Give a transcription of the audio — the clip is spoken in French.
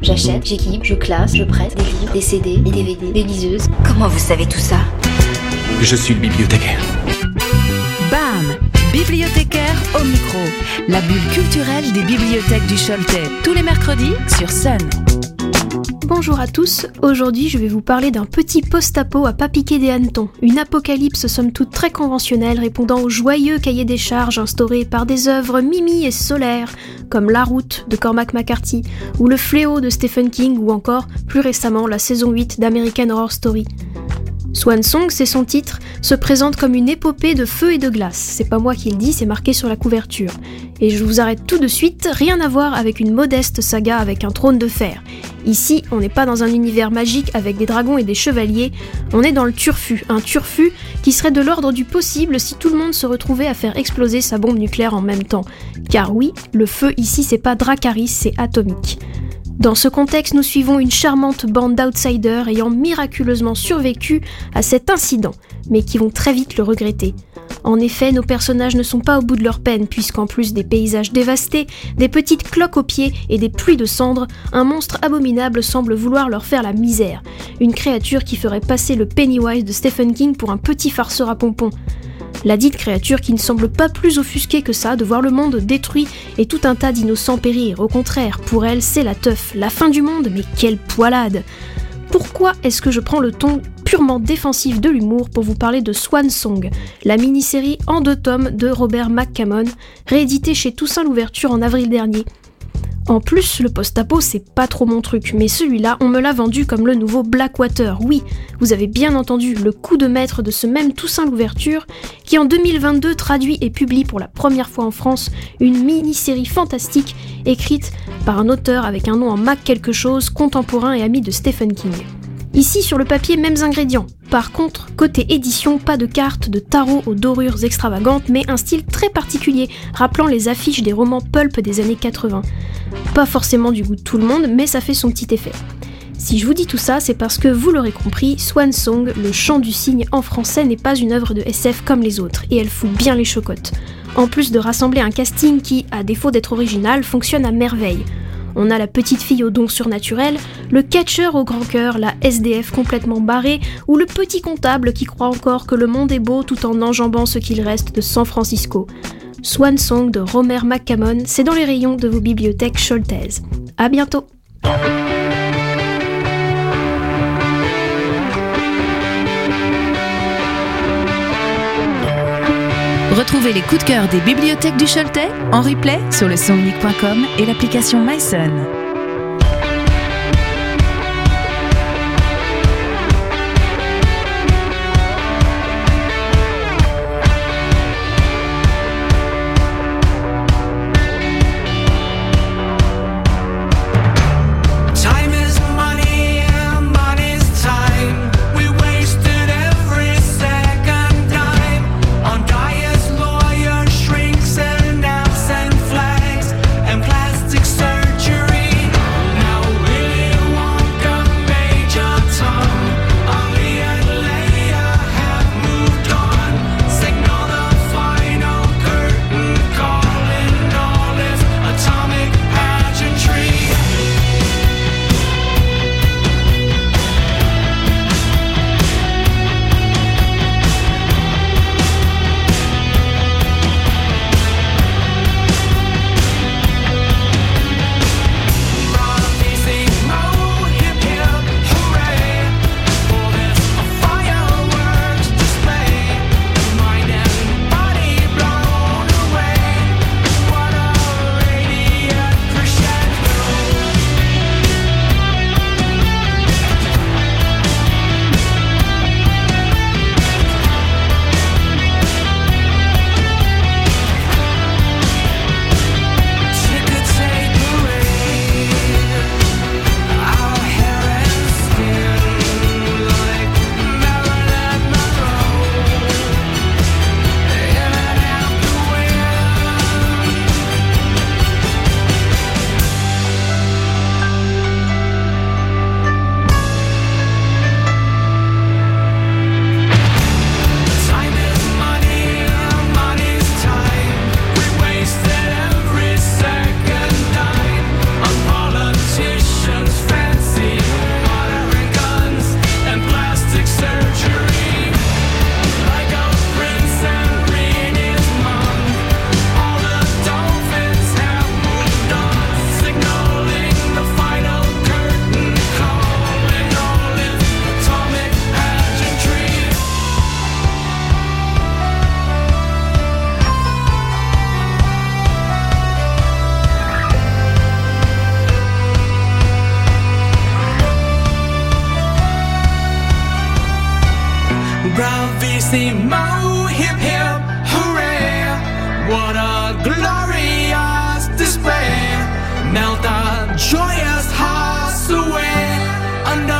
J'achète, j'équipe, je classe, je prête des livres, des CD, des DVD, des liseuses. Comment vous savez tout ça? Je suis le bibliothécaire. BAM Bibliothécaire au micro. La bulle culturelle des bibliothèques du Choletais. Tous les mercredis sur Sun. Bonjour à tous, aujourd'hui je vais vous parler d'un petit post-apo à pas des hannetons, une apocalypse somme toute très conventionnelle répondant au joyeux cahier des charges instauré par des œuvres mimi et solaires comme La Route de Cormac McCarthy ou Le Fléau de Stephen King ou encore plus récemment la saison 8 d'American Horror Story. Swan Song, c'est son titre, se présente comme une épopée de feu et de glace. C'est pas moi qui le dis, c'est marqué sur la couverture. Et je vous arrête tout de suite, rien à voir avec une modeste saga avec un trône de fer. Ici, on n'est pas dans un univers magique avec des dragons et des chevaliers, on est dans le turfu, un turfu qui serait de l'ordre du possible si tout le monde se retrouvait à faire exploser sa bombe nucléaire en même temps. Car oui, le feu ici c'est pas Dracaris, c'est atomique. Dans ce contexte, nous suivons une charmante bande d'outsiders ayant miraculeusement survécu à cet incident, mais qui vont très vite le regretter. En effet, nos personnages ne sont pas au bout de leur peine, puisqu'en plus des paysages dévastés, des petites cloques aux pieds et des pluies de cendres, un monstre abominable semble vouloir leur faire la misère. Une créature qui ferait passer le Pennywise de Stephen King pour un petit farceur à pompons. La dite créature qui ne semble pas plus offusquée que ça de voir le monde détruit et tout un tas d'innocents périr. Au contraire, pour elle, c'est la teuf, la fin du monde, mais quelle poilade! Pourquoi est-ce que je prends le ton purement défensif de l'humour pour vous parler de Swan Song, la mini-série en deux tomes de Robert McCammon, rééditée chez Toussaint l'Ouverture en avril dernier? En plus, le post-apo, c'est pas trop mon truc, mais celui-là, on me l'a vendu comme le nouveau Blackwater. Oui, vous avez bien entendu le coup de maître de ce même Toussaint l'Ouverture, qui en 2022 traduit et publie pour la première fois en France une mini-série fantastique écrite par un auteur avec un nom en Mac quelque chose, contemporain et ami de Stephen King. Ici, sur le papier, mêmes ingrédients. Par contre, côté édition, pas de cartes de tarot aux dorures extravagantes, mais un style très particulier, rappelant les affiches des romans pulp des années 80. Pas forcément du goût de tout le monde, mais ça fait son petit effet. Si je vous dis tout ça, c'est parce que vous l'aurez compris, Swan Song, le chant du cygne en français, n'est pas une œuvre de SF comme les autres, et elle fout bien les chocottes. En plus de rassembler un casting qui, à défaut d'être original, fonctionne à merveille. On a la petite fille au don surnaturel, le catcheur au grand cœur, la SDF complètement barrée, ou le petit comptable qui croit encore que le monde est beau tout en enjambant ce qu'il reste de San Francisco. Swan Song de Romer McCammon, c'est dans les rayons de vos bibliothèques choltaises. A bientôt! Retrouvez les coups de cœur des bibliothèques du Choletais en replay sur le sonunique.com et l'application MySun. Bravissimo, hip hip, hooray! What a glorious display! Melt our joyous hearts away under.